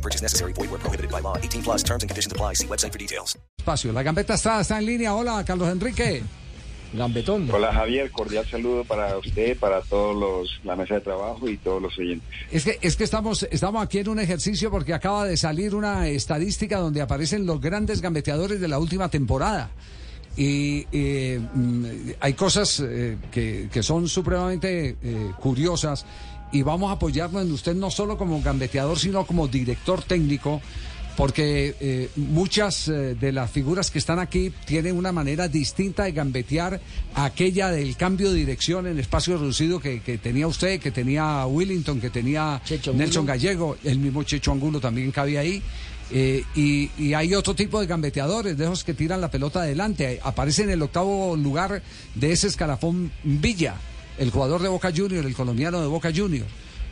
No purchase necessary. Void where prohibited by law. 18 plus terms and conditions apply. See website for details. Espacio. La gambeta está, está en línea. Hola, Carlos Enrique. Gambetón. Hola Javier, cordial saludo para usted, para todos los, la mesa de trabajo y todos los oyentes. Es que, es que estamos, estamos aquí en un ejercicio porque acaba de salir una estadística donde aparecen los grandes gambeteadores de la última temporada. Y eh, mm, hay cosas eh, que, que son supremamente eh, curiosas y vamos a apoyarnos en usted no solo como gambeteador, sino como director técnico porque eh, muchas eh, de las figuras que están aquí tienen una manera distinta de gambetear aquella del cambio de dirección en espacio reducido que, que tenía usted, que tenía Willington, que tenía Nelson. Gallego, el mismo Checho Angulo también cabía ahí. Eh, y, y hay otro tipo de gambeteadores, de esos que tiran la pelota adelante. Aparece en el octavo lugar de ese escalafón Villa, el jugador de Boca Junior, el colombiano de Boca Junior.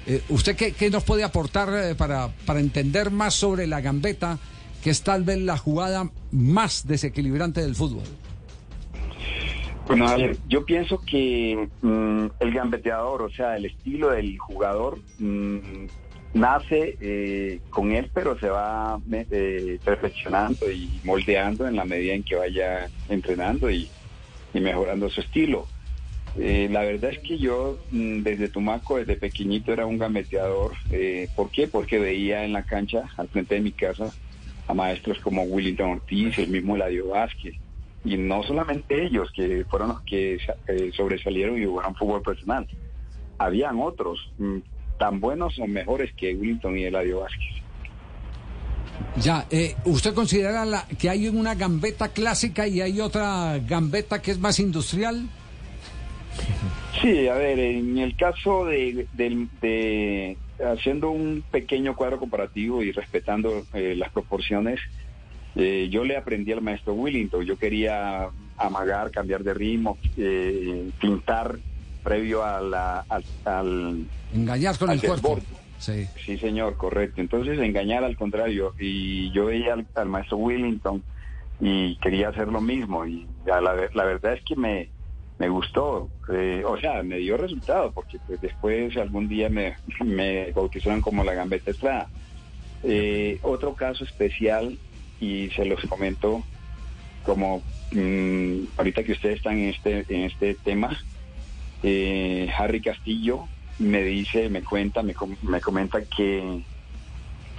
Eh, ¿Usted qué, nos puede aportar eh, para, para entender más sobre la gambeta, que es tal vez la jugada más desequilibrante del fútbol? Bueno, Javier, yo pienso que mm, el gambeteador, o sea, el estilo del jugador, mm, nace eh, con él, pero se va eh, perfeccionando y moldeando en la medida en que vaya entrenando y, y mejorando su estilo. Eh, la verdad es que yo mm, desde Tumaco, desde pequeñito, era un gambeteador. Eh, ¿Por qué? Porque veía en la cancha, al frente de mi casa, a maestros como Willington Ortiz, el mismo Eladio Vázquez. Y no solamente ellos, que fueron los que sobresalieron y jugaron fútbol profesional. Habían otros mm, tan buenos o mejores que Willington y Eladio Vázquez. Ya, eh, ¿usted considera la- que hay una gambeta clásica y hay otra gambeta que es más industrial? Sí, a ver, en el caso de, del- de- haciendo un pequeño cuadro comparativo y respetando eh, las proporciones, eh, yo le aprendí al maestro Willington. Yo quería amagar, cambiar de ritmo, eh, pintar previo a la, al, al- Engañar con al el cuerpo. Sí. Sí, señor, correcto. Entonces, engañar al contrario. Y yo veía al, al maestro Willington y quería hacer lo mismo. Y la, la verdad es que me, me gustó. Eh, o sea, me dio resultado, porque pues, después algún día me, me bautizaron como la gambeta estrada. Eh, otro caso especial, y se los comento como mm, ahorita que ustedes están en este, en este tema, eh, Harry Castillo me dice, me cuenta, me, com- me comenta que,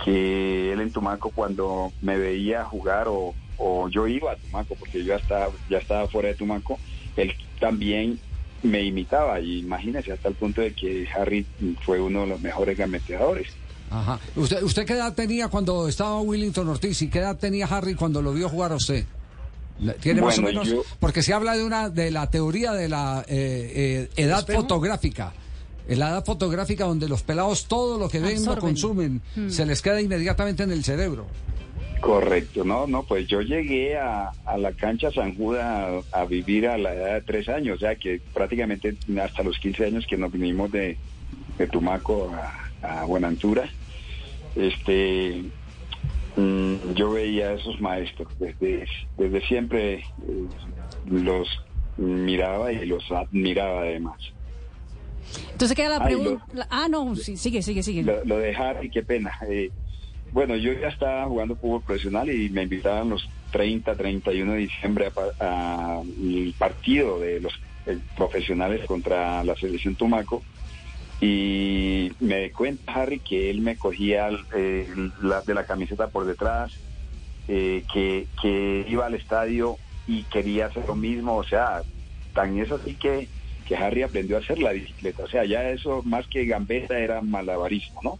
que él en Tumaco cuando me veía jugar o, o yo iba a Tumaco, porque yo ya estaba, ya estaba fuera de Tumaco, él también me imitaba y imagínese hasta el punto de que Harry fue uno de los mejores gambeteadores. Ajá. ¿Usted, ¿Usted qué edad tenía cuando estaba Willington Ortiz y qué edad tenía Harry cuando lo vio jugar a usted? ¿Tiene más o Bueno, menos? yo- Porque se habla de una de la teoría de la eh, eh, edad fotográfica. La edad fotográfica donde los pelados todo lo que ven lo consumen, se les queda inmediatamente en el cerebro. Correcto, no, no, pues yo llegué a, a la cancha San Judas a, a vivir a la edad de tres años, o sea que prácticamente hasta los 15 años que nos vinimos de, de Tumaco a, a Buenaventura, este, mm, yo veía a esos maestros, desde, desde siempre eh, los miraba y los admiraba además. Entonces queda la pregunta. Ah, no, sí, sigue, sigue, sigue. Lo, lo de Harry, qué pena. Eh, bueno, yo ya estaba jugando fútbol profesional y me invitaban los 30, 31 de diciembre a, pa- a el partido de los profesionales contra la selección Tumaco. Y me cuenta Harry que él me cogía eh, la, de la camiseta por detrás, eh, que, que iba al estadio y quería hacer lo mismo. O sea, tan es así que, que Harry aprendió a hacer la bicicleta. O sea, ya eso más que gambeta era malabarismo, ¿no?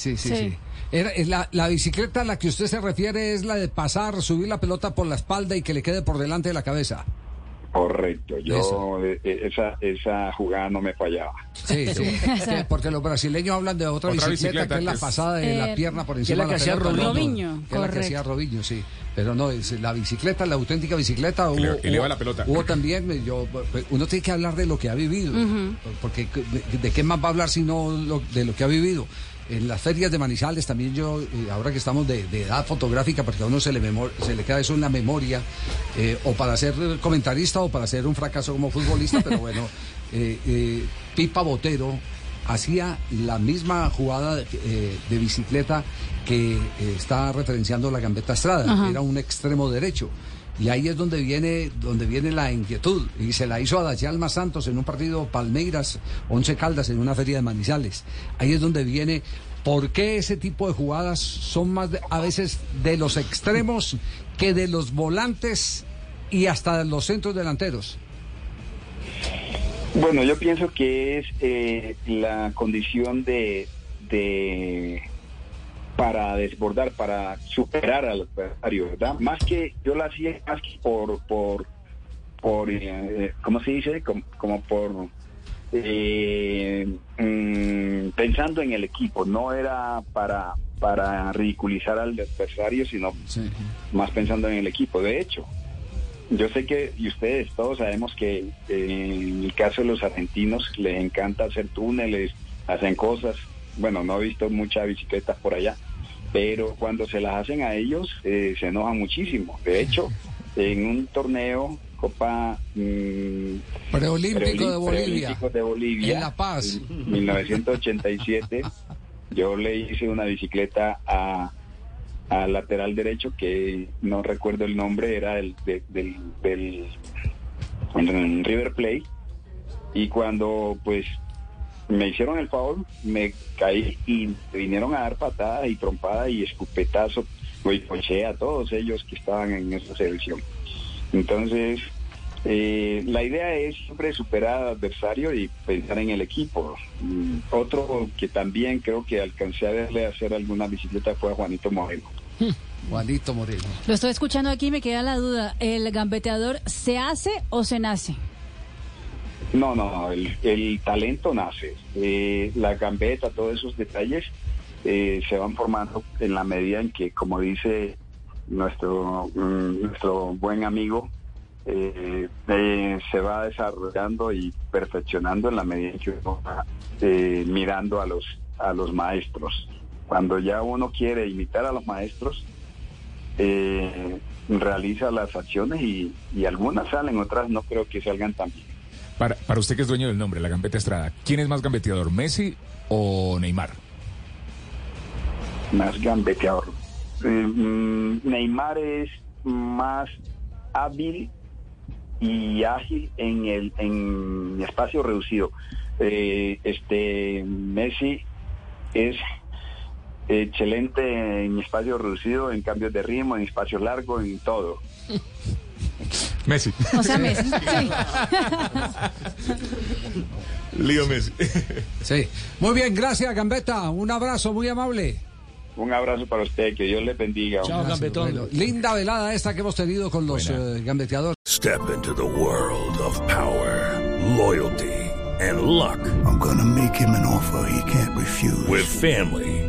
Sí, sí, Sí. sí. Era- es la, la bicicleta a la que usted se refiere es la de pasar, subir la pelota por la espalda y que le quede por delante de la cabeza. Correcto, yo eh, eh, esa, esa jugada no me fallaba. Sí, sí. Que- Porque los brasileños hablan de otra, Otra bicicleta, bicicleta que es la pasada de la Eh, pierna por encima la de que hacía pelota, ¿no? Robinho. Que es la que hacía Robinho, sí. Pero no, es la bicicleta, la auténtica bicicleta. Hubo- eleva la pelota. Hubo también, yo, uno tiene que hablar de lo que ha vivido. Porque de, de qué más va a hablar si no lo- de lo que ha vivido. En las ferias de Manizales también yo, eh, ahora que estamos de, de edad fotográfica, porque a uno se le, memor- se le queda eso en la memoria, eh, o para ser comentarista o para ser un fracaso como futbolista, pero bueno, eh, Pipa Botero hacía la misma jugada de bicicleta que está referenciando la Gambetta Estrada, Ajá. era un extremo derecho. Y ahí es donde viene, donde viene la inquietud. Y se la hizo a Dayalma Santos en un partido Palmeiras, Once Caldas, en una feria de Manizales. Ahí es donde viene por qué ese tipo de jugadas son más a veces de los extremos que de los volantes y hasta de los centros delanteros. Bueno, yo pienso que es eh, la condición de para desbordar, para superar al adversario, ¿verdad? Más que yo la hacía más que por por por eh, ¿cómo se dice? Como, como por eh, mm, pensando en el equipo, no era para para ridiculizar al adversario, sino más pensando en el equipo. De hecho, yo sé que, y ustedes todos sabemos que eh, en el caso de los argentinos les encanta hacer túneles, hacen cosas. Bueno, no he visto muchas bicicletas por allá, pero cuando se las hacen a ellos eh, se enojan muchísimo. De hecho, en un torneo, Copa mm, Preolímpico de Bolivia. Preolímpico de Bolivia, En La Paz. en 1987, yo le hice una bicicleta a al lateral derecho que no recuerdo el nombre, era el de- del, del en River Plate y cuando pues me hicieron el favor, me caí y vinieron a dar patadas y trompadas y escupetazo, y coché a todos ellos que estaban en esa selección. Entonces, eh, la idea es siempre superar al adversario y pensar en el equipo. Mm, Otro que también creo que alcancé a verle hacer alguna bicicleta fue a Juanito Moreno. Juanito Moreno. Lo estoy escuchando aquí y me queda la duda. ¿El gambeteador se hace o se nace? No, no, no, el, el talento nace. Eh, la gambeta, todos esos detalles eh, se van formando en la medida en que, como dice nuestro, mm, nuestro buen amigo, eh, se va desarrollando y perfeccionando en la medida en que uno va mirando a los, a los maestros. Cuando ya uno quiere imitar a los maestros, realiza las acciones y, y algunas salen, otras no creo que salgan tan bien. Para, para usted que es dueño del nombre, la Gambeta Estrada, ¿quién es más gambeteador, Messi o Neymar? más gambeteador. Eh, mm, Neymar es más hábil y ágil en el en espacio reducido. Eh, este Messi es excelente en espacio reducido, en cambios de ritmo, en espacio largo, en todo. Messi. O sea, Messi. Sí. Lío Messi. Sí. Muy bien, gracias, Gambetta. Un abrazo muy amable. Un abrazo para usted, que Dios le bendiga. Gracias, bueno, linda velada esta que hemos tenido con los eh, gambeteadores. Step into the world of power, loyalty, and luck. I'm gonna make him an offer he can't refuse. With family,